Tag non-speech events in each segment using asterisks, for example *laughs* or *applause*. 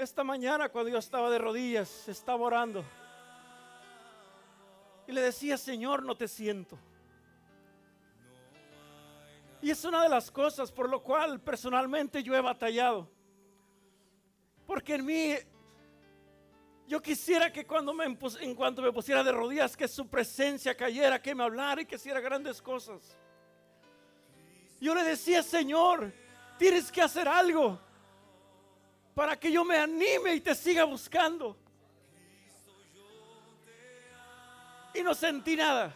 Esta mañana cuando yo estaba de rodillas, estaba orando. Y le decía, Señor, no te siento. Y es una de las cosas por lo cual personalmente yo he batallado. Porque en mí, yo quisiera que cuando me, en cuanto me pusiera de rodillas, que su presencia cayera, que me hablara y que hiciera grandes cosas. Yo le decía, Señor, tienes que hacer algo para que yo me anime y te siga buscando. Y no sentí nada.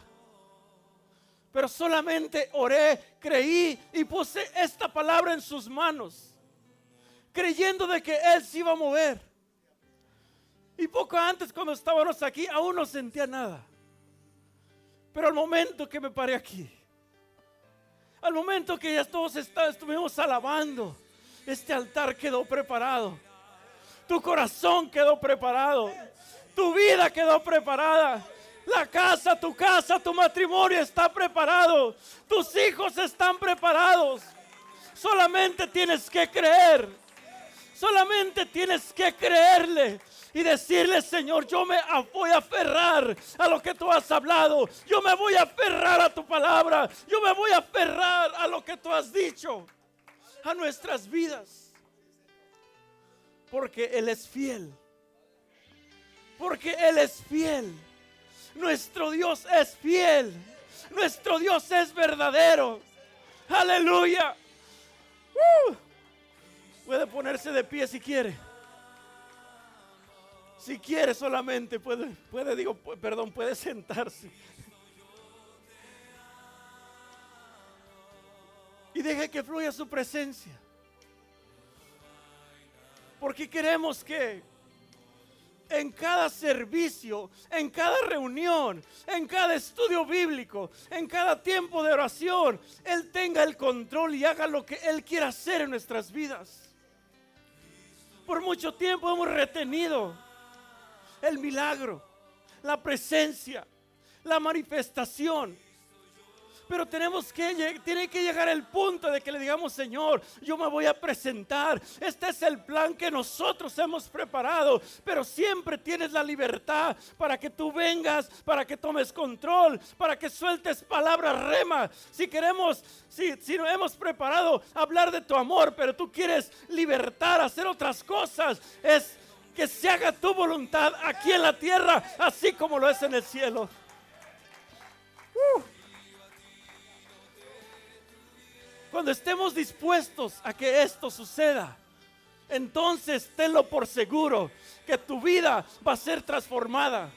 Pero solamente oré, creí y puse esta palabra en sus manos, creyendo de que Él se iba a mover. Y poco antes, cuando estábamos aquí, aún no sentía nada. Pero al momento que me paré aquí, al momento que ya todos estuvimos alabando, este altar quedó preparado. Tu corazón quedó preparado. Tu vida quedó preparada. La casa, tu casa, tu matrimonio está preparado. Tus hijos están preparados. Solamente tienes que creer. Solamente tienes que creerle y decirle, Señor, yo me voy a aferrar a lo que tú has hablado. Yo me voy a aferrar a tu palabra. Yo me voy a aferrar a lo que tú has dicho. A nuestras vidas. Porque Él es fiel. Porque Él es fiel. Nuestro Dios es fiel. Nuestro Dios es verdadero. Aleluya. Uh. Puede ponerse de pie si quiere. Si quiere solamente puede, puede, digo, perdón, puede sentarse. Y deje que fluya su presencia. Porque queremos que en cada servicio, en cada reunión, en cada estudio bíblico, en cada tiempo de oración, Él tenga el control y haga lo que Él quiera hacer en nuestras vidas. Por mucho tiempo hemos retenido el milagro, la presencia, la manifestación. Pero tenemos que, tiene que llegar el punto de que le digamos, Señor, yo me voy a presentar. Este es el plan que nosotros hemos preparado. Pero siempre tienes la libertad para que tú vengas, para que tomes control, para que sueltes palabras rema. Si queremos, si, si no hemos preparado hablar de tu amor, pero tú quieres libertar, hacer otras cosas, es que se haga tu voluntad aquí en la tierra, así como lo es en el cielo. Uh. Cuando estemos dispuestos a que esto suceda, entonces tenlo por seguro que tu vida va a ser transformada.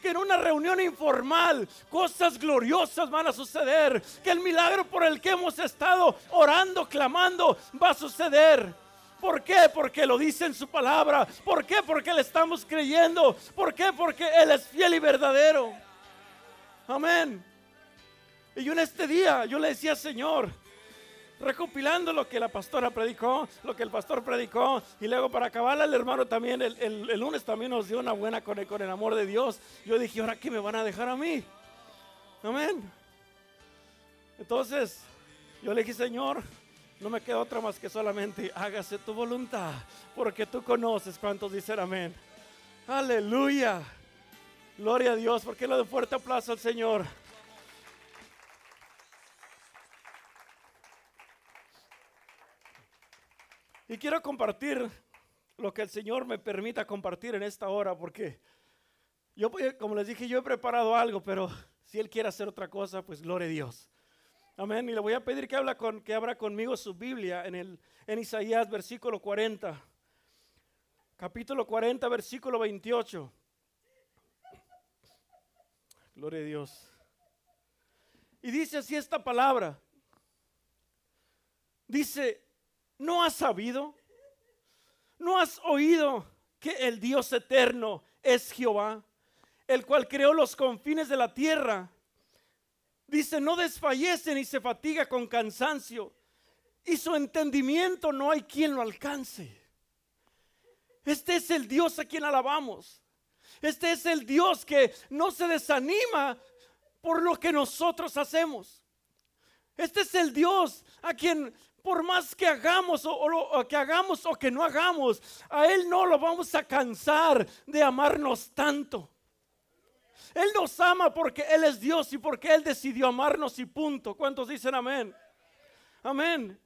Que en una reunión informal cosas gloriosas van a suceder. Que el milagro por el que hemos estado orando, clamando, va a suceder ¿Por qué? Porque lo dice en su palabra. ¿Por qué? Porque le estamos creyendo. ¿Por qué? Porque Él es fiel y verdadero. Amén. Y yo en este día, yo le decía, Señor, recopilando lo que la pastora predicó, lo que el pastor predicó, y luego para acabar el hermano también, el, lunes también nos dio una buena con el, con el amor de Dios. Yo dije, ¿ahora qué me van a dejar a mí? Amén. Entonces, yo le dije, Señor, no me queda otra más que solamente hágase tu voluntad, porque tú conoces cuántos dicen amén. Aleluya. Gloria a Dios, porque le doy fuerte aplauso al Señor. Y quiero compartir lo que el Señor me permita compartir en esta hora, porque yo, como les dije, yo he preparado algo, pero si Él quiere hacer otra cosa, pues gloria a Dios. Amén. Y le voy a pedir que, habla con, que abra conmigo su Biblia en, el, en Isaías, versículo 40. Capítulo 40, versículo 28. Gloria a Dios. Y dice así esta palabra. Dice, ¿no has sabido? ¿No has oído que el Dios eterno es Jehová, el cual creó los confines de la tierra? Dice, no desfallece ni se fatiga con cansancio. Y su entendimiento no hay quien lo alcance. Este es el Dios a quien alabamos. Este es el Dios que no se desanima por lo que nosotros hacemos. Este es el Dios a quien por más que hagamos o, que hagamos o que no hagamos, a Él no lo vamos a cansar de amarnos tanto. Él nos ama porque Él es Dios y porque Él decidió amarnos y punto. ¿Cuántos dicen amén? Amén.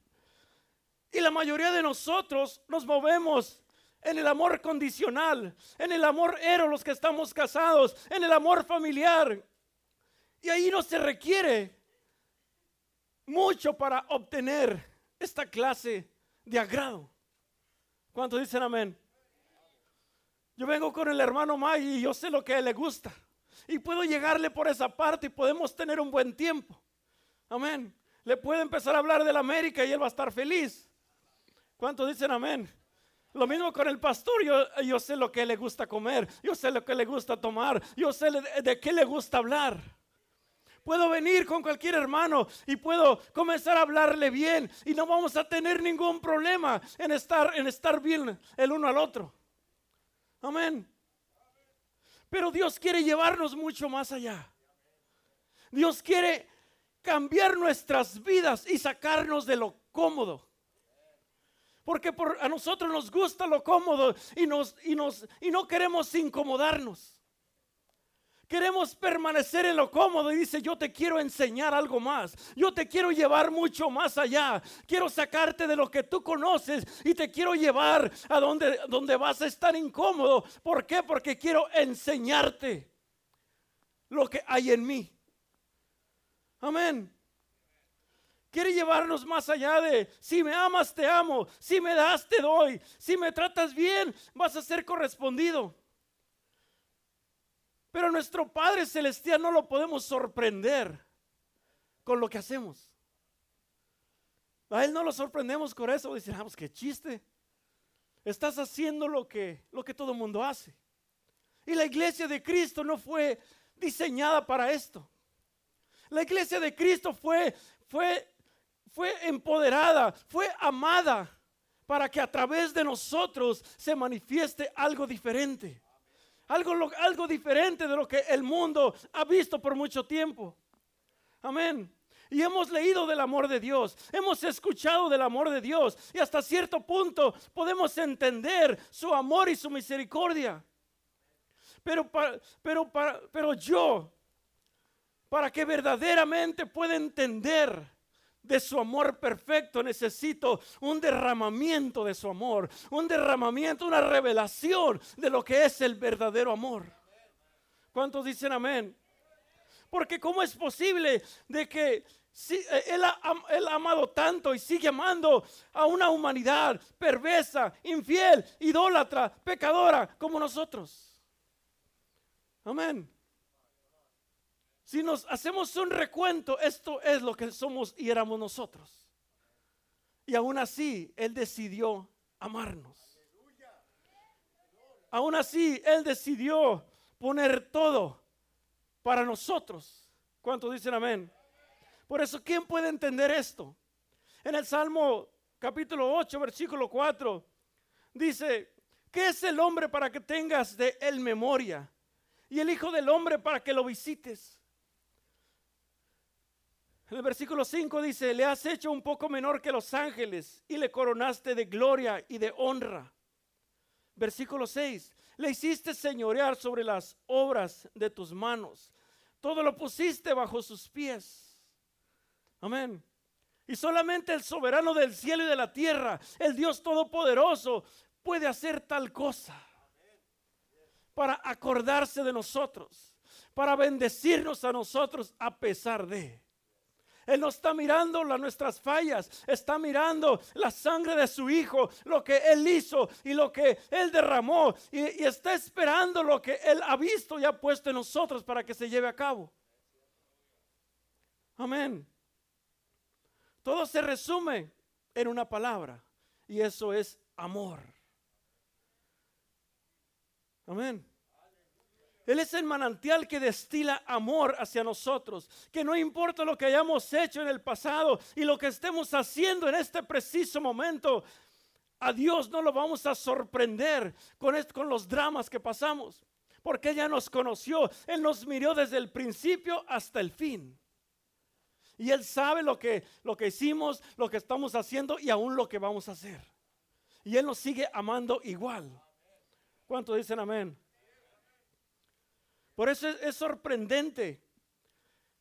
Y la mayoría de nosotros nos movemos en el amor condicional, en el amor ero los que estamos casados, en el amor familiar. Y ahí no se requiere mucho para obtener esta clase de agrado. ¿Cuántos dicen amén? Yo vengo con el hermano May y yo sé lo que a él le gusta. Y puedo llegarle por esa parte y podemos tener un buen tiempo. Amén. Le puedo empezar a hablar de la América y él va a estar feliz. ¿Cuántos dicen amén? Lo mismo con el pastor, yo, yo sé lo que le gusta comer, yo sé lo que le gusta tomar, yo sé de qué le gusta hablar. Puedo venir con cualquier hermano y puedo comenzar a hablarle bien y no vamos a tener ningún problema en estar, en estar bien el uno al otro. Amén. Pero Dios quiere llevarnos mucho más allá. Dios quiere cambiar nuestras vidas y sacarnos de lo cómodo. Porque a nosotros nos gusta lo cómodo y, nos, y, nos, y no queremos incomodarnos. Queremos permanecer en lo cómodo y dice, yo te quiero enseñar algo más. Yo te quiero llevar mucho más allá. Quiero sacarte de lo que tú conoces y te quiero llevar a donde, donde vas a estar incómodo. ¿Por qué? Porque quiero enseñarte lo que hay en mí. Amén. Quiere llevarnos más allá de, si me amas, te amo. Si me das, te doy. Si me tratas bien, vas a ser correspondido. Pero nuestro Padre Celestial no lo podemos sorprender con lo que hacemos. A Él no lo sorprendemos con eso. Dicen, ah, pues qué chiste. Estás haciendo lo que, lo que todo el mundo hace. Y la iglesia de Cristo no fue diseñada para esto. La iglesia de Cristo fue, fue, fue empoderada, fue amada para que a través de nosotros se manifieste algo diferente algo, algo diferente de lo que el mundo ha visto por mucho tiempo. Amén. Y hemos leído del amor de Dios, hemos escuchado del amor de Dios y hasta cierto punto podemos entender su amor y su misericordia. Pero, pero, pero yo, para que verdaderamente pueda entender de su amor perfecto, necesito un derramamiento de su amor, un derramamiento, una revelación de lo que es el verdadero amor. ¿Cuántos dicen amén? Porque ¿cómo es posible de que si, eh, él, ha, ha amado tanto y sigue amando a una humanidad perversa, infiel, idólatra, pecadora como nosotros? Amén. Si nos hacemos un recuento, esto es lo que somos y éramos nosotros. Y aún así, Él decidió amarnos. Aún así, Él decidió poner todo para nosotros. ¿Cuántos dicen amén? Por eso, ¿quién puede entender esto? En el Salmo capítulo 8, versículo 4, dice, ¿qué es el hombre para que tengas de él memoria? Y el Hijo del Hombre para que lo visites. En el versículo 5 dice, le has hecho un poco menor que los ángeles y le coronaste de gloria y de honra. Versículo 6, le hiciste señorear sobre las obras de tus manos. Todo lo pusiste bajo sus pies. Amén. Y solamente el soberano del cielo y de la tierra, el Dios todopoderoso, puede hacer tal cosa para acordarse de nosotros, para bendecirnos a nosotros a pesar de. Él no está mirando las nuestras fallas, está mirando la sangre de su Hijo, lo que Él hizo y lo que Él derramó. Y, y está esperando lo que Él ha visto y ha puesto en nosotros para que se lleve a cabo. Amén. Todo se resume en una palabra y eso es amor. Amén. Él es el manantial que destila amor hacia nosotros. Que no importa lo que hayamos hecho en el pasado y lo que estemos haciendo en este preciso momento, a Dios no lo vamos a sorprender con, con los dramas que pasamos. Porque ella nos conoció, Él nos miró desde el principio hasta el fin. Y Él sabe lo que, lo que hicimos, lo que estamos haciendo y aún lo que vamos a hacer. Y Él nos sigue amando igual. ¿Cuántos dicen amén? Por eso es, sorprendente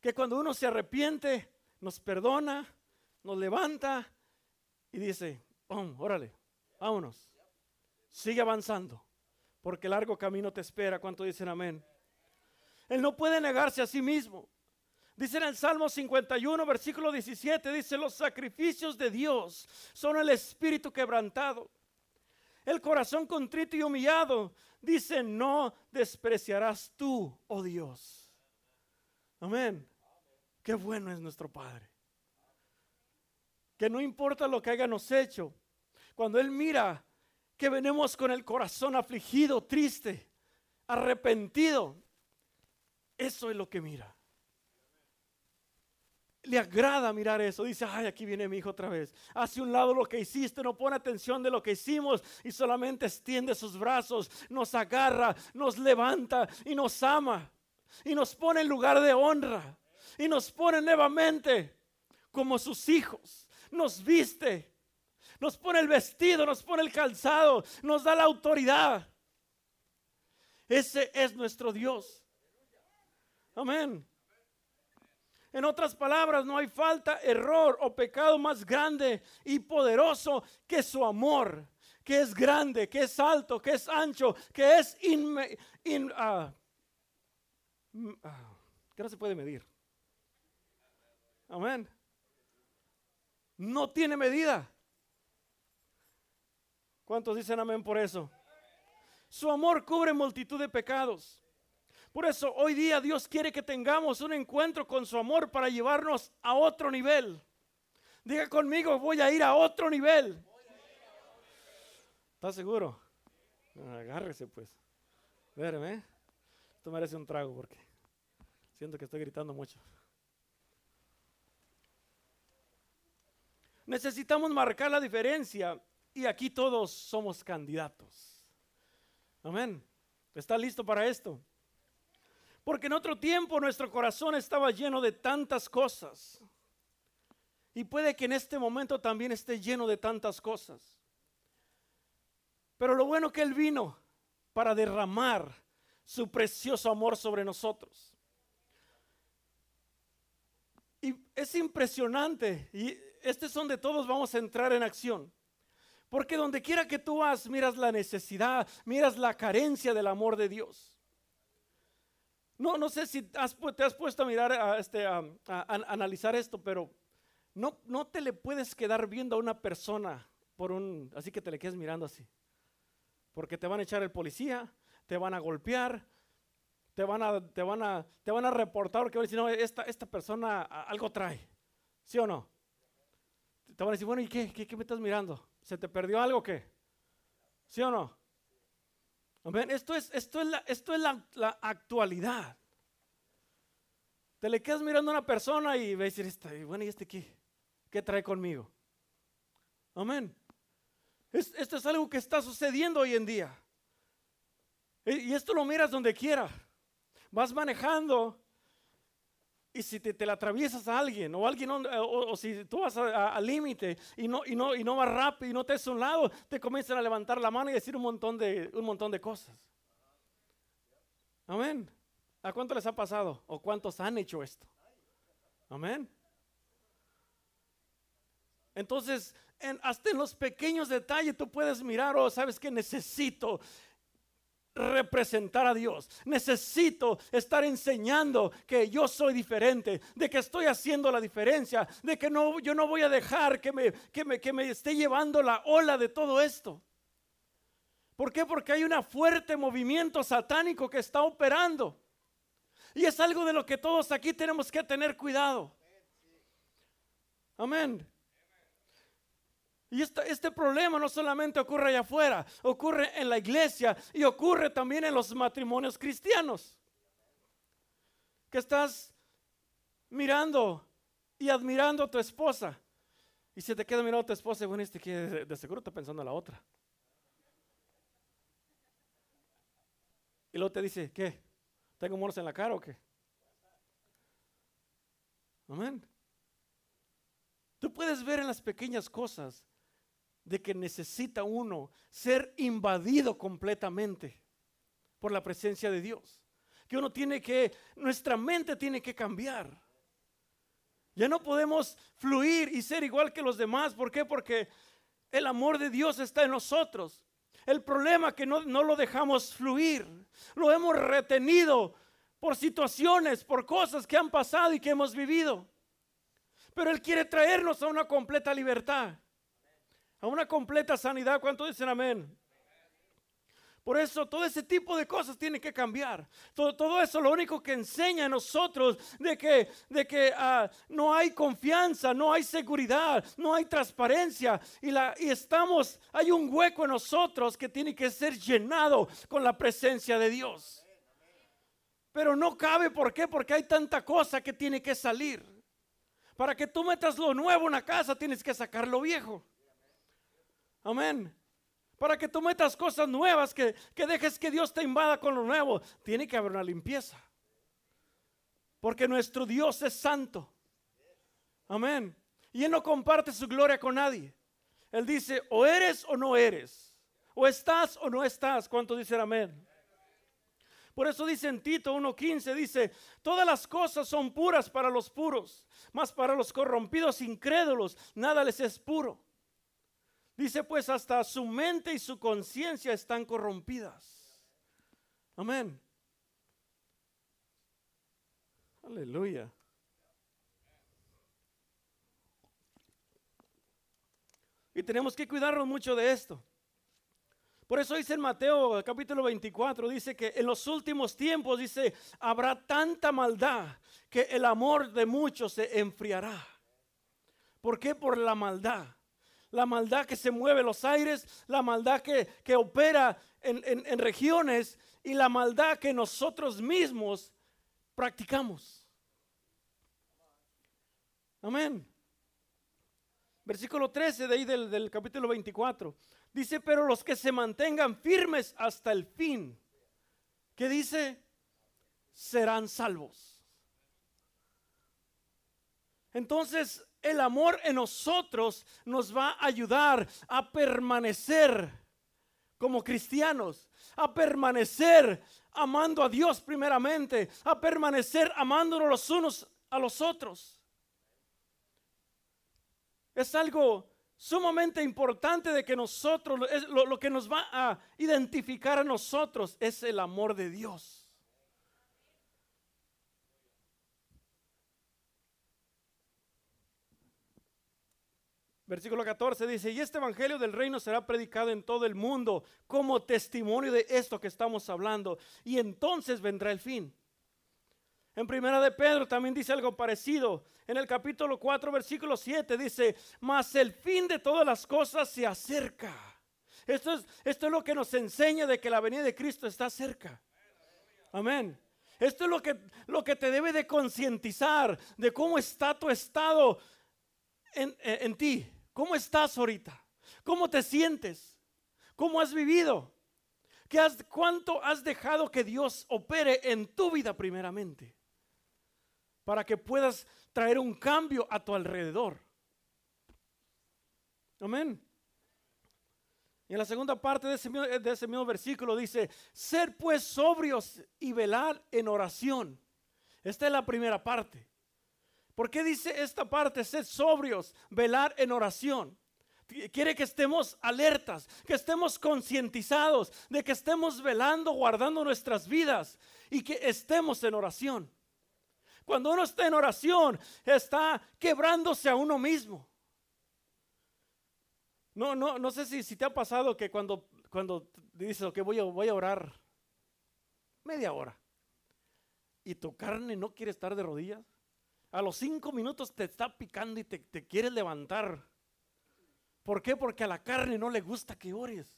que cuando uno se arrepiente, nos perdona, nos levanta y dice, órale, vámonos. Sigue avanzando, porque largo camino te espera. ¿Cuántos dicen amén? Él no puede negarse a sí mismo. Dice en el Salmo 51, versículo 17, dice, los sacrificios de Dios son el espíritu quebrantado. El corazón contrito y humillado, dice, no despreciarás tú, oh Dios. Amén. Qué bueno es nuestro Padre. Que no importa lo que hayamos hecho, cuando Él mira que venimos con el corazón afligido, triste, arrepentido, eso es lo que mira le agrada mirar eso. Dice, ay, aquí viene mi hijo otra vez. Hace un lado lo que hiciste, no pone atención de lo que hicimos y solamente extiende sus brazos, nos agarra, nos levanta y nos ama y nos pone en lugar de honra y nos pone nuevamente como sus hijos. Nos viste, nos pone el vestido, nos pone el calzado, nos da la autoridad. Ese es nuestro Dios. Amén. En otras palabras, no hay falta, error o pecado más grande y poderoso que su amor, que es grande, que es alto, que es ancho, que es in, ah, ah, que no se puede medir. Amén. No tiene medida. ¿Cuántos dicen amén por eso? Su amor cubre multitud de pecados. Por eso hoy día Dios quiere que tengamos un encuentro con su amor para llevarnos a otro nivel. Diga conmigo, voy a ir a otro nivel. ¿Estás seguro? Agárrese pues. Véreme. Esto merece un trago porque siento que estoy gritando mucho. Necesitamos marcar la diferencia y aquí todos somos candidatos. Amén. ¿Está listo para esto? Porque en otro tiempo nuestro corazón estaba lleno de tantas cosas. Y puede que en este momento también esté lleno de tantas cosas. Pero lo bueno que Él vino para derramar su precioso amor sobre nosotros. Y es impresionante. Y este es donde todos vamos a entrar en acción. Porque donde quiera que tú vas, miras la necesidad, miras la carencia del amor de Dios. No, no sé si te has puesto a mirar, a, este, a, analizar esto, pero no, no te le puedes quedar viendo a una persona por un, así que te le quedes mirando así. Porque te van a echar el policía, te van a golpear, te van a, te van a, te van a reportar porque van a decir, no, esta, esta persona algo trae. ¿Sí o no? Te van a decir, bueno, ¿y qué? ¿Qué, qué me estás mirando? ¿Se te perdió algo o qué? ¿Sí o no? Esto es, esto es, la, esto es la, actualidad. Te le quedas mirando a una persona y ves a decir, bueno, ¿y este qué? ¿Qué trae conmigo? Amén. esto es algo que está sucediendo hoy en día. Y, esto lo miras donde quiera. Vas manejando y si te, la atraviesas a alguien o alguien o, si tú vas al límite y no, y, no, y no vas rápido y no te es un lado, te comienzan a levantar la mano y decir un montón de, un montón de cosas. Amén. ¿A cuánto les ha pasado? ¿O cuántos han hecho esto? Amén. Entonces, hasta en los pequeños detalles tú puedes mirar, oh, sabes que necesito representar a Dios. Necesito estar enseñando que yo soy diferente, de que estoy haciendo la diferencia, de que no, yo no voy a dejar que me, que me, que me esté llevando la ola de todo esto. ¿Por qué? Porque hay un fuerte movimiento satánico que está operando. Y es algo de lo que todos aquí tenemos que tener cuidado. Amén. Y este, problema no solamente ocurre allá afuera, ocurre en la iglesia y ocurre también en los matrimonios cristianos. Que estás mirando y admirando a tu esposa. Y si te queda mirando a tu esposa, y bueno, este de, seguro está pensando en la otra. Y luego te dice, ¿qué? ¿Tengo moros en la cara o qué? Amén. Tú puedes ver en las pequeñas cosas de que necesita uno ser invadido completamente por la presencia de Dios. Que uno tiene que, nuestra mente tiene que cambiar. Ya no podemos fluir y ser igual que los demás. ¿Por qué? Porque el amor de Dios está en nosotros. El problema es que no, no, lo dejamos fluir. Lo hemos retenido por situaciones, por cosas que han pasado y que hemos vivido. Pero Él quiere traernos a una completa libertad, a una completa sanidad. ¿Cuánto dicen amén? Por eso todo ese tipo de cosas tiene que cambiar. Todo, eso lo único que enseña a nosotros de que, de que uh, no hay confianza, no hay seguridad, no hay transparencia y, la, y estamos, hay un hueco en nosotros que tiene que ser llenado con la presencia de Dios. Pero no cabe, ¿por qué? Porque hay tanta cosa que tiene que salir. Para que tú metas lo nuevo en una casa, tienes que sacar lo viejo. Amén. Para que tú metas cosas nuevas, que, que dejes que Dios te invada con lo nuevo, tiene que haber una limpieza. Porque nuestro Dios es santo. Amén. Y Él no comparte su gloria con nadie. Él dice, o eres o no eres. O estás o no estás. ¿Cuánto dicen amén? Por eso dice en Tito 1.15, dice, todas las cosas son puras para los puros, mas para los corrompidos incrédulos nada les es puro. Dice pues hasta su mente y su conciencia están corrompidas. Amén. Aleluya. Y tenemos que cuidarnos mucho de esto. Por eso dice en Mateo capítulo 24, dice que en los últimos tiempos, dice, habrá tanta maldad que el amor de muchos se enfriará. ¿Por qué? Por la maldad la maldad que se mueve los aires, la maldad que, opera en, en regiones y la maldad que nosotros mismos practicamos. Amén. Versículo 13 de ahí del, del, capítulo 24. Dice, pero los que se mantengan firmes hasta el fin, ¿qué dice? Serán salvos. Entonces, el amor en nosotros nos va a ayudar a permanecer como cristianos, a permanecer amando a Dios primeramente, a permanecer amándonos los unos a los otros. Es algo sumamente importante de que nosotros, lo, lo que nos va a identificar a nosotros es el amor de Dios. Versículo 14 dice, y este Evangelio del reino será predicado en todo el mundo como testimonio de esto que estamos hablando, y entonces vendrá el fin. En primera de Pedro también dice algo parecido. En el capítulo 4, versículo 7 dice, mas el fin de todas las cosas se acerca. Esto es, esto es lo que nos enseña de que la venida de Cristo está cerca. Amén. Esto es lo que, lo que te debe de concientizar de cómo está tu estado en, en ti. ¿Cómo estás ahorita? ¿Cómo te sientes? ¿Cómo has vivido? ¿Qué has, ¿Cuánto has dejado que Dios opere en tu vida primeramente? Para que puedas traer un cambio a tu alrededor. Amén. Y en la segunda parte de ese, de ese mismo versículo dice, ser pues sobrios y velar en oración. Esta es la primera parte. ¿Por qué dice esta parte? Ser sobrios, velar en oración. Quiere que estemos alertas, que estemos concientizados de que estemos velando, guardando nuestras vidas y que estemos en oración. Cuando uno está en oración, está quebrándose a uno mismo. No, no, no sé si, te ha pasado que cuando, cuando dices, a, voy a orar media hora y tu carne no quiere estar de rodillas. A los cinco minutos te está picando y te, te quieres levantar. ¿Por qué? Porque a la carne no le gusta que ores.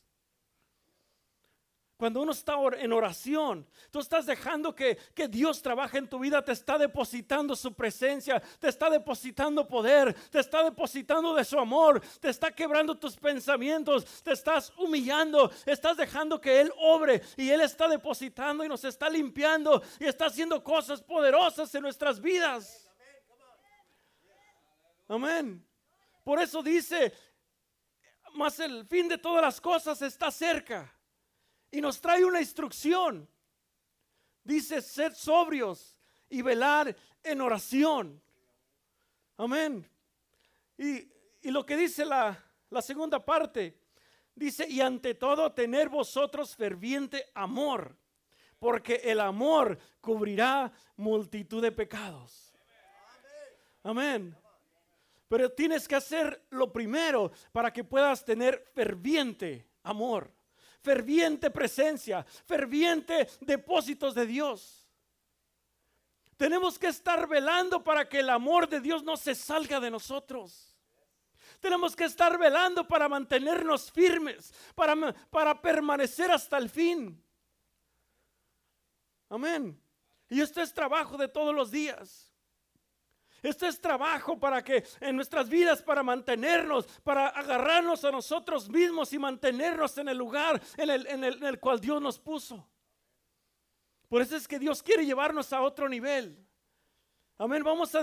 Cuando uno está en oración, tú estás dejando que, que, Dios trabaje en tu vida, te está depositando su presencia, te está depositando poder, te está depositando de su amor, te está quebrando tus pensamientos, te estás humillando, estás dejando que Él obre y Él está depositando y nos está limpiando y está haciendo cosas poderosas en nuestras vidas. Amén. Por eso dice, más el fin de todas las cosas está cerca. Y nos trae una instrucción. Dice, sed sobrios y velar en oración. Amén. Y, lo que dice la, la segunda parte, dice, y ante todo tener vosotros ferviente amor, porque el amor cubrirá multitud de pecados. Amén. Pero tienes que hacer lo primero para que puedas tener ferviente amor, ferviente presencia, ferviente depósitos de Dios. Tenemos que estar velando para que el amor de Dios no se salga de nosotros. Tenemos que estar velando para mantenernos firmes, para, para permanecer hasta el fin. Amén. Y esto es trabajo de todos los días. Esto es trabajo para que en nuestras vidas, para mantenernos, para agarrarnos a nosotros mismos y mantenernos en el lugar en el, en el cual Dios nos puso. Por eso es que Dios quiere llevarnos a otro nivel. Amén, vamos a,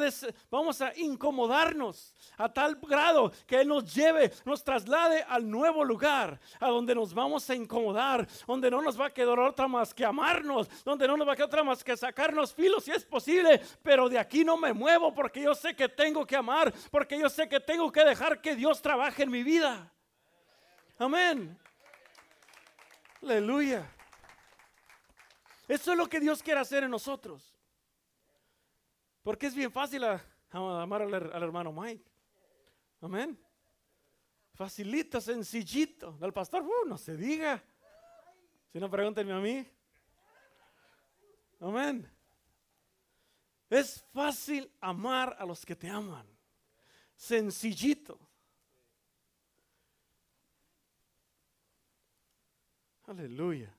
vamos a incomodarnos a tal grado que Él nos lleve, nos traslade al nuevo lugar, a donde nos vamos a incomodar, donde no nos va a quedar otra más que amarnos, donde no nos va a quedar otra más que sacarnos filos si es posible, pero de aquí no me muevo porque yo sé que tengo que amar, porque yo sé que tengo que dejar que Dios trabaje en mi vida. Amén. Aleluya. Eso es lo que Dios quiere hacer en nosotros. Porque es bien fácil amar al, hermano Mike. Amén. Facilito, sencillito. Al pastor, uh, no se diga. Si no, pregúntenme a mí. Amén. Es fácil amar a los que te aman. Sencillito. Aleluya.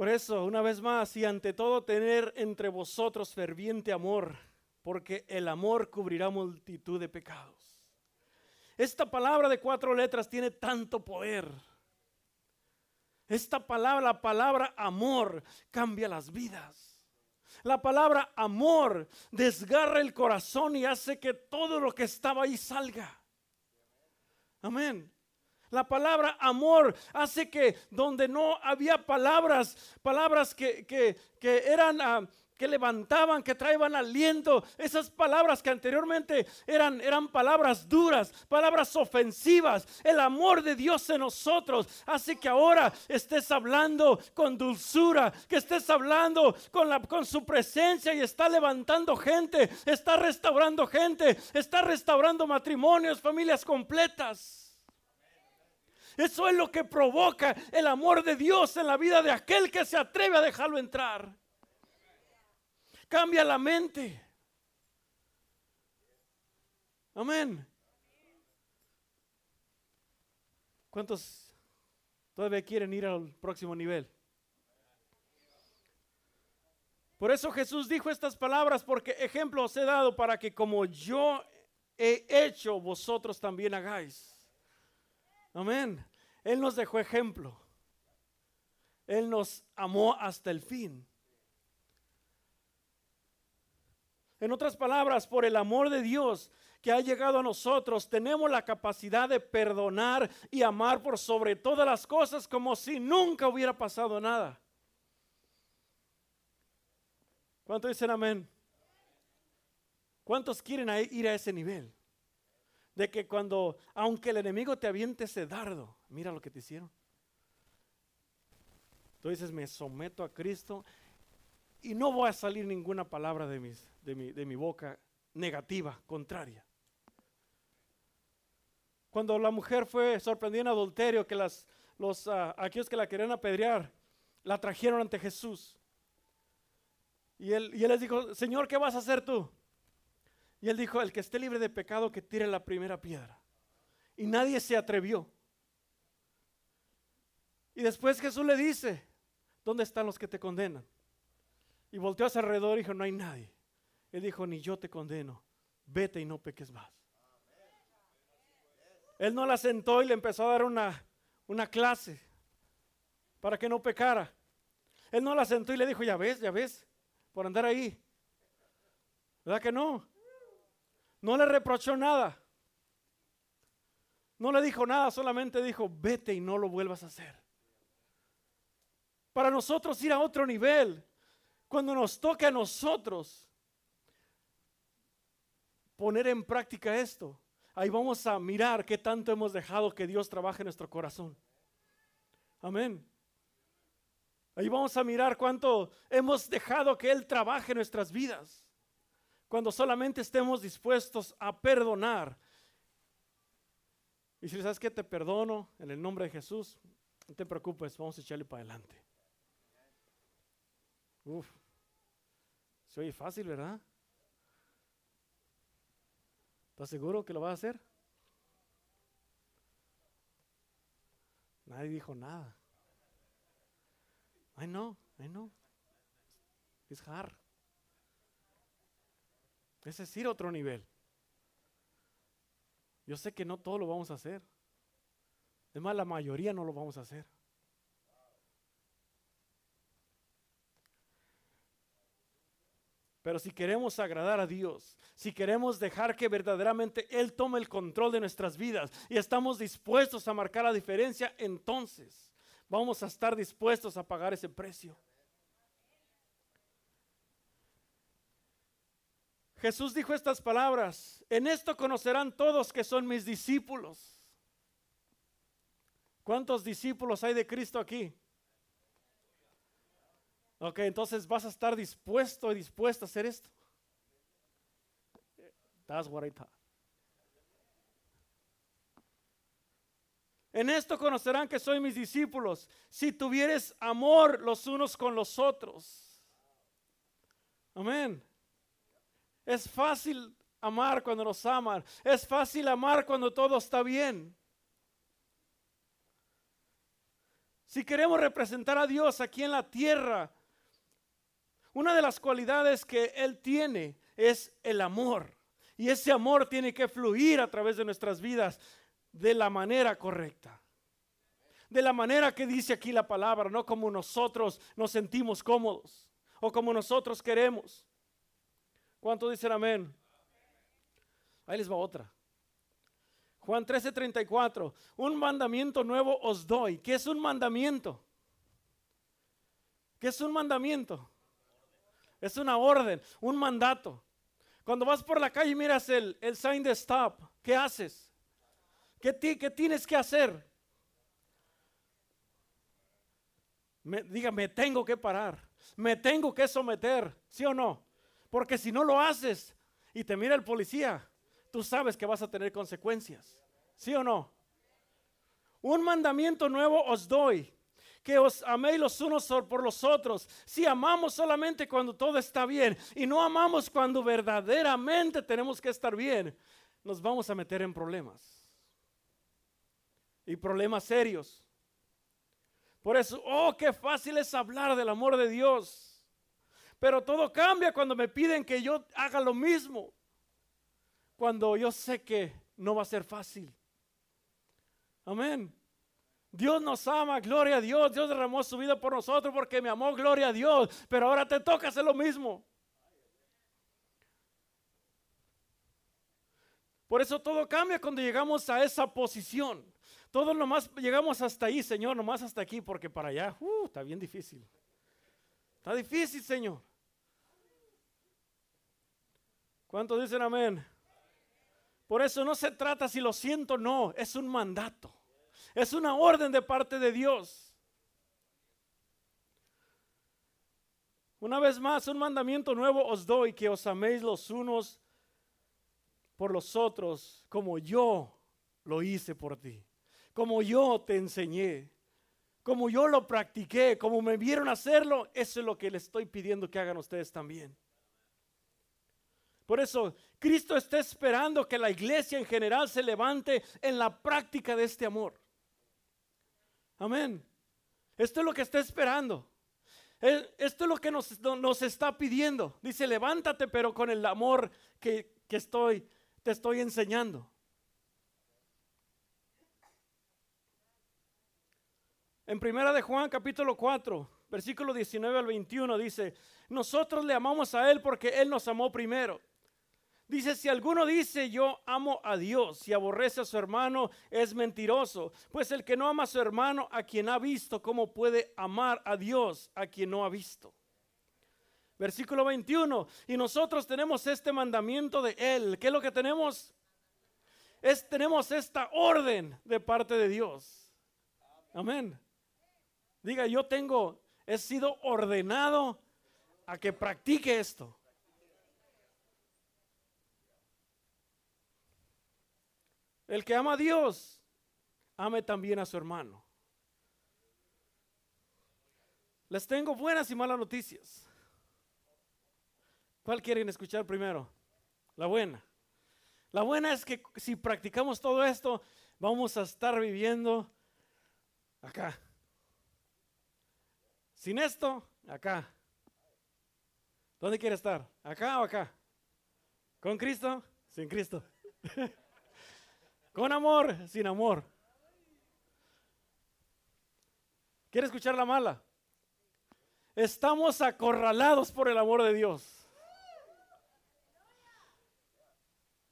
Por eso, una vez más, y ante todo tener entre vosotros ferviente amor, porque el amor cubrirá multitud de pecados. Esta palabra de cuatro letras tiene tanto poder. Esta palabra, la palabra amor, cambia las vidas. La palabra amor desgarra el corazón y hace que todo lo que estaba ahí salga. Amén. La palabra amor hace que donde no había palabras, palabras que, eran... Ah, que levantaban, que traían aliento, esas palabras que anteriormente eran, eran palabras duras, palabras ofensivas. El amor de Dios en nosotros hace que ahora estés hablando con dulzura, que estés hablando con, la, con su presencia y está levantando gente, está restaurando gente, está restaurando matrimonios, familias completas. Eso es lo que provoca el amor de Dios en la vida de aquel que se atreve a dejarlo entrar. Cambia la mente. Amén. ¿Cuántos todavía quieren ir al próximo nivel? Por eso Jesús dijo estas palabras, porque ejemplo os he dado para que como yo he hecho, vosotros también hagáis. Amén. Él nos dejó ejemplo. Él nos amó hasta el fin. En otras palabras, por el amor de Dios que ha llegado a nosotros, tenemos la capacidad de perdonar y amar por sobre todas las cosas como si nunca hubiera pasado nada. ¿Cuántos dicen amén? ¿Cuántos quieren ir a ese nivel? De que cuando, aunque el enemigo te aviente ese dardo, mira lo que te hicieron. Tú dices, me someto a Cristo y no voy a salir ninguna palabra de, mis, de, mi, de mi boca negativa, contraria. Cuando la mujer fue sorprendida en adulterio, que las, los, uh, aquellos que la querían apedrear, la trajeron ante Jesús. Y él, y él les dijo, Señor, ¿qué vas a hacer tú? Y él dijo, el que esté libre de pecado, que tire la primera piedra. Y nadie se atrevió. Y después Jesús le dice, ¿dónde están los que te condenan? Y volteó a su alrededor y dijo, no hay nadie. Él dijo, ni yo te condeno, vete y no peques más. Él no la sentó y le empezó a dar una, una clase para que no pecara. Él no la sentó y le dijo, ya ves, ya ves, por andar ahí. ¿Verdad que no? No le reprochó nada. No le dijo nada, solamente dijo, vete y no lo vuelvas a hacer. Para nosotros ir a otro nivel, cuando nos toque a nosotros poner en práctica esto, ahí vamos a mirar qué tanto hemos dejado que Dios trabaje en nuestro corazón. Amén. Ahí vamos a mirar cuánto hemos dejado que Él trabaje en nuestras vidas. Cuando solamente estemos dispuestos a perdonar y si sabes que te perdono en el nombre de Jesús, no te preocupes, vamos a echarle para adelante. Uf, se oye fácil, ¿verdad? ¿Estás seguro que lo vas a hacer? Nadie dijo nada. Ay, no, ay, no. Es hard. Es decir, otro nivel. Yo sé que no todo lo vamos a hacer. Es más, la mayoría no lo vamos a hacer. Pero si queremos agradar a Dios, si queremos dejar que verdaderamente Él tome el control de nuestras vidas y estamos dispuestos a marcar la diferencia, entonces vamos a estar dispuestos a pagar ese precio. Jesús dijo estas palabras, en esto conocerán todos que son mis discípulos. ¿Cuántos discípulos hay de Cristo aquí? Ok, entonces vas a estar dispuesto y dispuesta a hacer esto. That's what I thought. En esto conocerán que soy mis discípulos, si tuvieres amor los unos con los otros. Amén. Es fácil amar cuando nos aman. Es fácil amar cuando todo está bien. Si queremos representar a Dios aquí en la tierra, una de las cualidades que Él tiene es el amor. Y ese amor tiene que fluir a través de nuestras vidas de la manera correcta. De la manera que dice aquí la palabra, no como nosotros nos sentimos cómodos o como nosotros queremos. ¿Cuánto dicen amén? Ahí les va otra. Juan 13:34. Un mandamiento nuevo os doy. ¿Qué es un mandamiento? ¿Qué es un mandamiento? Es una orden, un mandato. Cuando vas por la calle y miras el, el sign de stop, ¿qué haces? ¿Qué, qué tienes que hacer? Diga, me tengo que parar, me tengo que someter, ¿sí o no? Porque si no lo haces y te mira el policía, tú sabes que vas a tener consecuencias. ¿Sí o no? Un mandamiento nuevo os doy, que os améis los unos por los otros. Si amamos solamente cuando todo está bien y no amamos cuando verdaderamente tenemos que estar bien, nos vamos a meter en problemas. Y problemas serios. Por eso, oh, qué fácil es hablar del amor de Dios. Pero todo cambia cuando me piden que yo haga lo mismo. Cuando yo sé que no va a ser fácil. Amén. Dios nos ama, gloria a Dios. Dios derramó su vida por nosotros porque me amó, gloria a Dios. Pero ahora te toca hacer lo mismo. Por eso todo cambia cuando llegamos a esa posición. Todos nomás llegamos hasta ahí, Señor, nomás hasta aquí, porque para allá uh, está bien difícil. Está difícil, Señor. ¿Cuántos dicen amén? Por eso no se trata si lo siento o no, es un mandato. Es una orden de parte de Dios. Una vez más, un mandamiento nuevo os doy, que os améis los unos por los otros, como yo lo hice por ti, como yo te enseñé, como yo lo practiqué, como me vieron hacerlo, eso es lo que le estoy pidiendo que hagan ustedes también. Por eso Cristo está esperando que la iglesia en general se levante en la práctica de este amor. Amén. Esto es lo que está esperando. Esto es lo que nos, nos está pidiendo. Dice, levántate, pero con el amor que, que estoy, te estoy enseñando. En primera de Juan capítulo 4, versículo 19 al 21 dice, nosotros le amamos a Él porque Él nos amó primero. Dice, si alguno dice yo amo a Dios y aborrece a su hermano, es mentiroso. Pues el que no ama a su hermano, a quien ha visto, ¿cómo puede amar a Dios a quien no ha visto? Versículo 21. Y nosotros tenemos este mandamiento de Él. ¿Qué es lo que tenemos? Es, tenemos esta orden de parte de Dios. Amén. Diga, yo tengo, he sido ordenado a que practique esto. El que ama a Dios, ame también a su hermano. Les tengo buenas y malas noticias. ¿Cuál quieren escuchar primero? La buena. La buena es que si practicamos todo esto, vamos a estar viviendo acá. Sin esto, acá. ¿Dónde quiere estar? ¿Acá o acá? ¿Con Cristo? Sin Cristo. *laughs* Con amor, sin amor. ¿Quiere escuchar la mala? Estamos acorralados por el amor de Dios.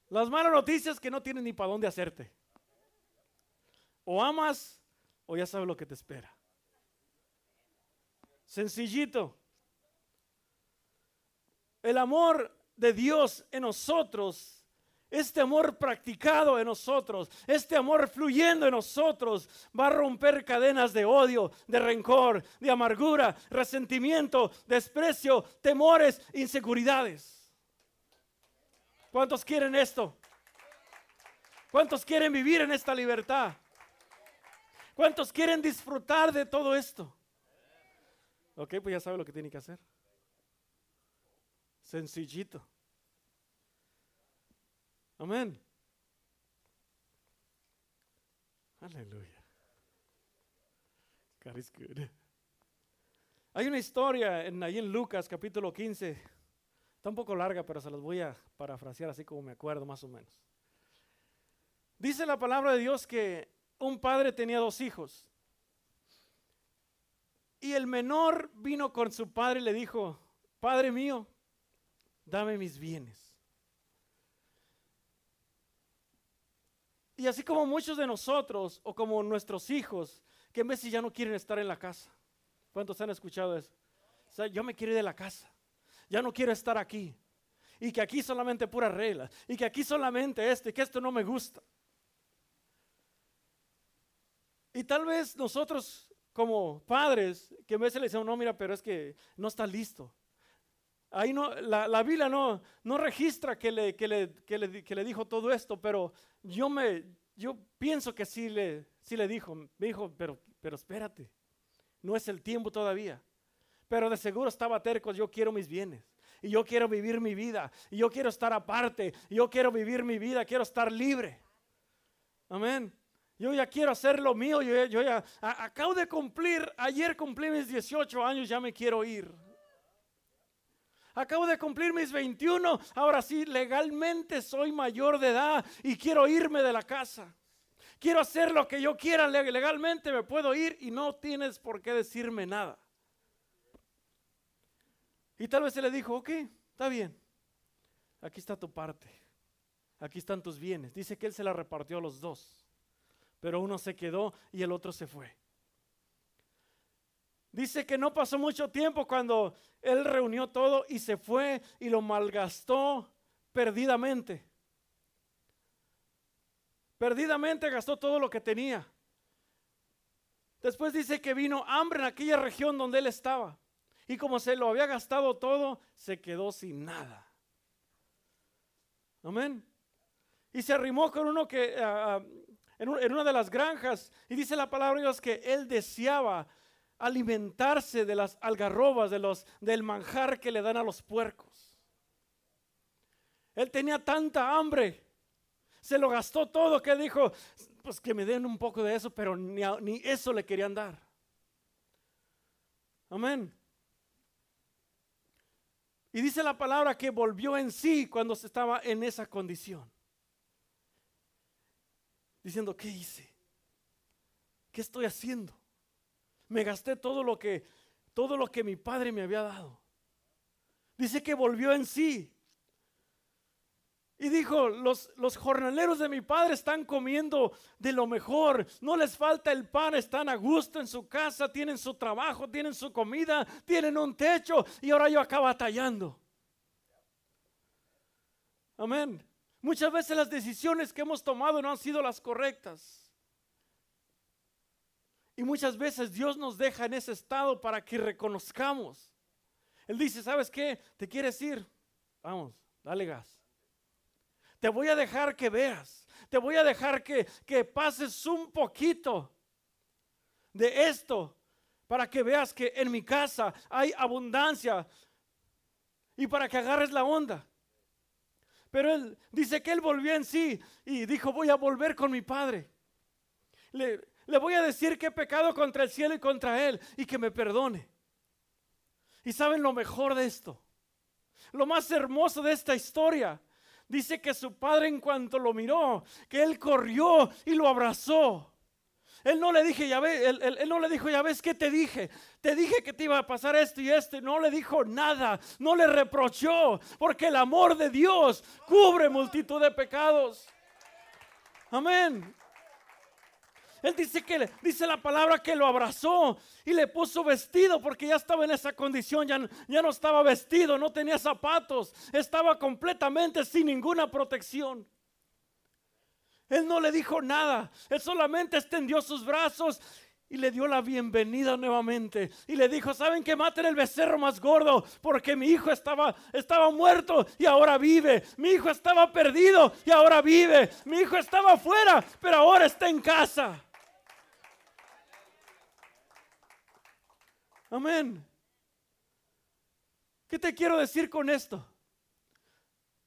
Las malas noticias que no tienen ni para dónde hacerte. O amas o ya sabes lo que te espera. Sencillito. El amor de Dios en nosotros este amor practicado en nosotros, este amor fluyendo en nosotros, va a romper cadenas de odio, de rencor, de amargura, resentimiento, desprecio, temores, inseguridades. ¿Cuántos quieren esto? ¿Cuántos quieren vivir en esta libertad? ¿Cuántos quieren disfrutar de todo esto? Ok, pues ya sabe lo que tiene que hacer. Sencillito. Amén. Aleluya. God is good. Hay una historia en, ahí en Lucas capítulo 15. Está un poco larga, pero se las voy a parafrasear así como me acuerdo más o menos. Dice la palabra de Dios que un padre tenía dos hijos. Y el menor vino con su padre y le dijo, Padre mío, dame mis bienes. Y así como muchos de nosotros o como nuestros hijos, que en veces ya no quieren estar en la casa. ¿Cuántos han escuchado eso? O sea, yo me quiero ir de la casa. Ya no quiero estar aquí. Y que aquí solamente pura regla. Y que aquí solamente esto y que esto no me gusta. Y tal vez nosotros como padres, que en veces le decimos, no, mira, pero es que no está listo. Ahí no, la, Biblia no, no registra que le, que, le, que, le, que le, dijo todo esto, pero yo, me, yo pienso que sí le, sí le dijo. Me dijo, pero, pero espérate, no es el tiempo todavía. Pero de seguro estaba terco, yo quiero mis bienes. Y yo quiero vivir mi vida. Y yo quiero estar aparte. Y yo quiero vivir mi vida. Quiero estar libre. Amén. Yo ya quiero hacer lo mío. Yo ya acabo de cumplir. Ayer cumplí mis 18 años. Ya me quiero ir. Acabo de cumplir mis 21. Ahora sí, legalmente soy mayor de edad y quiero irme de la casa. Quiero hacer lo que yo quiera legalmente, me puedo ir y no tienes por qué decirme nada. Y tal vez se le dijo, ok, está bien. Aquí está tu parte. Aquí están tus bienes. Dice que él se la repartió a los dos. Pero uno se quedó y el otro se fue. Dice que no pasó mucho tiempo cuando él reunió todo y se fue y lo malgastó perdidamente. Perdidamente gastó todo lo que tenía. Después dice que vino hambre en aquella región donde él estaba. Y como se lo había gastado todo, se quedó sin nada. Amén. Y se arrimó con uno que ah, ah, en, en, una de las granjas. Y dice la palabra de Dios que él deseaba alimentarse de las algarrobas, de los, del manjar que le dan a los puercos. Él tenía tanta hambre, se lo gastó todo que dijo, pues que me den un poco de eso, pero ni, ni eso le querían dar. Amén. Y dice la palabra que volvió en sí cuando se estaba en esa condición. Diciendo, ¿qué hice? ¿Qué estoy haciendo? Me gasté todo lo que todo lo que mi padre me había dado. Dice que volvió en sí. Y dijo, los, los jornaleros de mi padre están comiendo de lo mejor, no les falta el pan, están a gusto en su casa, tienen su trabajo, tienen su comida, tienen un techo y ahora yo acabo batallando. Amén. Muchas veces las decisiones que hemos tomado no han sido las correctas. Y muchas veces Dios nos deja en ese estado para que reconozcamos. Él dice, ¿sabes qué? ¿Te quieres ir? Vamos, dale gas. Te voy a dejar que veas. Te voy a dejar que, que pases un poquito de esto para que veas que en mi casa hay abundancia y para que agarres la onda. Pero él dice que él volvió en sí y dijo, voy a volver con mi padre. Le, le voy a decir que he pecado contra el cielo y contra él y que me perdone. Y saben lo mejor de esto, lo más hermoso de esta historia Dice que su padre en cuanto lo miró, que él corrió y lo abrazó. Él no le dije, ya ves, él, no le dijo, ya ves que te dije, te dije que te iba a pasar esto y esto, no le dijo nada, no le reprochó, porque el amor de Dios cubre multitud de pecados. Amén. Él dice que dice la palabra que lo abrazó y le puso vestido porque ya estaba en esa condición, ya, ya no estaba vestido, no tenía zapatos, estaba completamente sin ninguna protección. Él no le dijo nada, él solamente extendió sus brazos y le dio la bienvenida nuevamente. Y le dijo, ¿saben que maten el becerro más gordo? Porque mi hijo estaba, estaba muerto y ahora vive. Mi hijo estaba perdido y ahora vive. Mi hijo estaba afuera, pero ahora está en casa. Amén. ¿Qué te quiero decir con esto?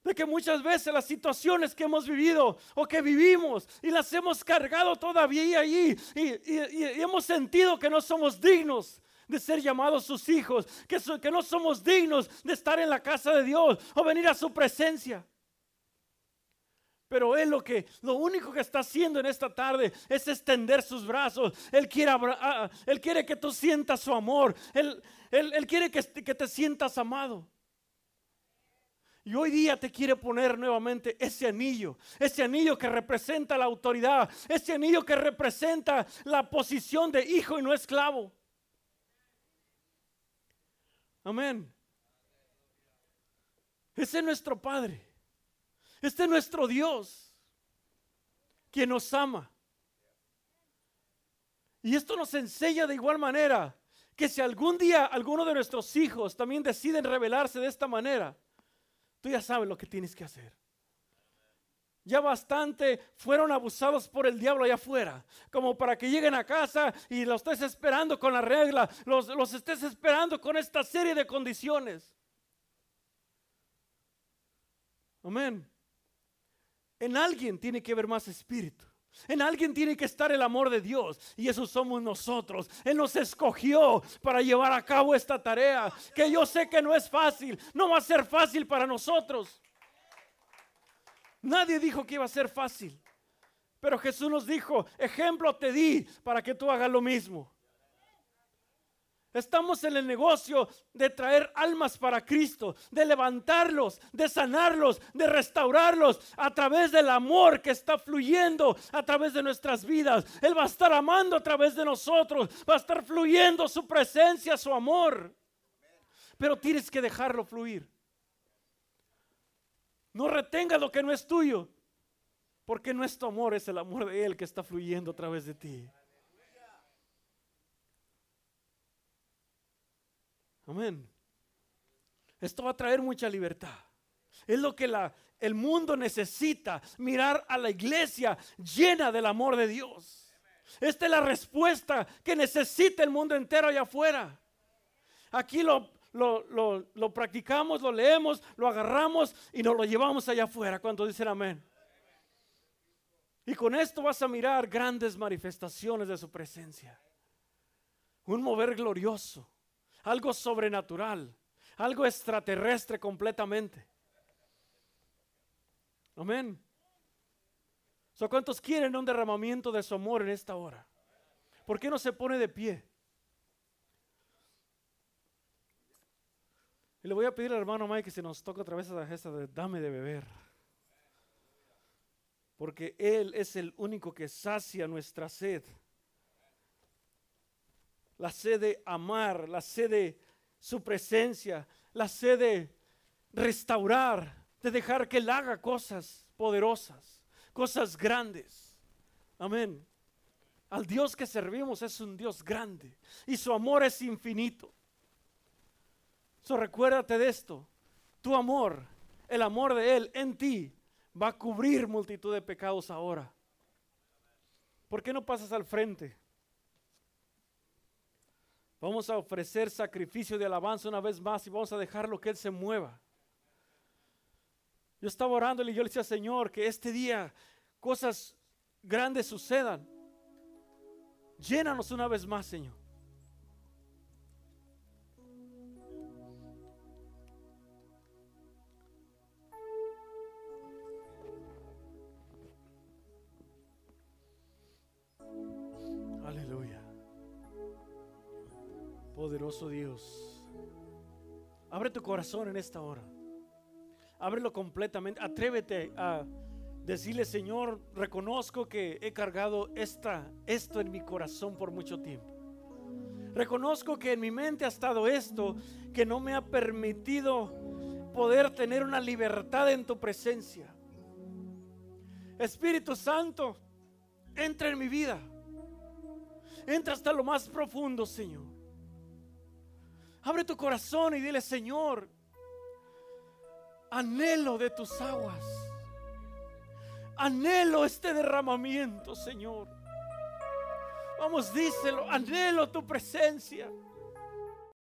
De que muchas veces las situaciones que hemos vivido o que vivimos y las hemos cargado todavía ahí y, y, hemos sentido que no somos dignos de ser llamados sus hijos, que no somos dignos de estar en la casa de Dios o venir a su presencia. Pero Él lo que, lo único que está haciendo en esta tarde es extender sus brazos. Él quiere, ah, él quiere que tú sientas su amor. Él, él, quiere que, que te sientas amado. Y hoy día te quiere poner nuevamente ese anillo, ese anillo que representa la autoridad, ese anillo que representa la posición de hijo y no esclavo. Amén. Ese es nuestro Padre. Este es nuestro Dios, quien nos ama. Y esto nos enseña de igual manera que si algún día alguno de nuestros hijos también deciden rebelarse de esta manera, tú ya sabes lo que tienes que hacer. Ya bastante fueron abusados por el diablo allá afuera, como para que lleguen a casa y los estés esperando con la regla, los, los estés esperando con esta serie de condiciones. Amén. En alguien tiene que haber más espíritu. En alguien tiene que estar el amor de Dios y eso somos nosotros. Él nos escogió para llevar a cabo esta tarea que yo sé que no es fácil, no va a ser fácil para nosotros. Nadie dijo que iba a ser fácil, pero Jesús nos dijo, ejemplo te di para que tú hagas lo mismo. Estamos en el negocio de traer almas para Cristo, de levantarlos, de sanarlos, de restaurarlos a través del amor que está fluyendo a través de nuestras vidas. Él va a estar amando a través de nosotros, va a estar fluyendo su presencia, su amor. Pero tienes que dejarlo fluir. No retenga lo que no es tuyo, porque nuestro amor es el amor de Él que está fluyendo a través de ti. Amén. Esto va a traer mucha libertad. Es lo que el mundo necesita, mirar a la iglesia llena del amor de Dios. Esta es la respuesta que necesita el mundo entero allá afuera. Aquí lo, lo, lo, practicamos, lo leemos, lo agarramos y nos lo llevamos allá afuera. Cuando dicen amén? Y con esto vas a mirar grandes manifestaciones de su presencia. Un mover glorioso algo sobrenatural, algo extraterrestre completamente. Amén. So, ¿Cuántos quieren un derramamiento de su amor en esta hora? ¿Por qué no se pone de pie? Y le voy a pedir al hermano Mike que se nos toque otra vez esa gesta de dame de beber. porque Él es el único que sacia nuestra sed. La sed de amar, la sed de su presencia, la sed de restaurar, de dejar que Él haga cosas poderosas, cosas grandes. Amén. Al Dios que servimos es un Dios grande y su amor es infinito. So, recuérdate de esto. Tu amor, el amor de Él en ti, va a cubrir multitud de pecados ahora. ¿Por qué no pasas al frente? Vamos a ofrecer sacrificio de alabanza una vez más y vamos a dejarlo que Él se mueva. Yo estaba orando y yo le decía, Señor, que este día cosas grandes sucedan. Llénanos una vez más, Señor. Dios. Abre tu corazón en esta hora. Ábrelo completamente. Atrévete a Decirle, Señor, reconozco que he cargado esta, esto en mi corazón por mucho tiempo. Reconozco que en mi mente ha estado esto que no me ha permitido poder tener una libertad en tu presencia. Espíritu Santo, entra en mi vida. Entra hasta lo más profundo, Señor. Abre tu corazón y dile, Señor, anhelo de tus aguas. Anhelo este derramamiento, Señor. Vamos, díselo, anhelo tu presencia.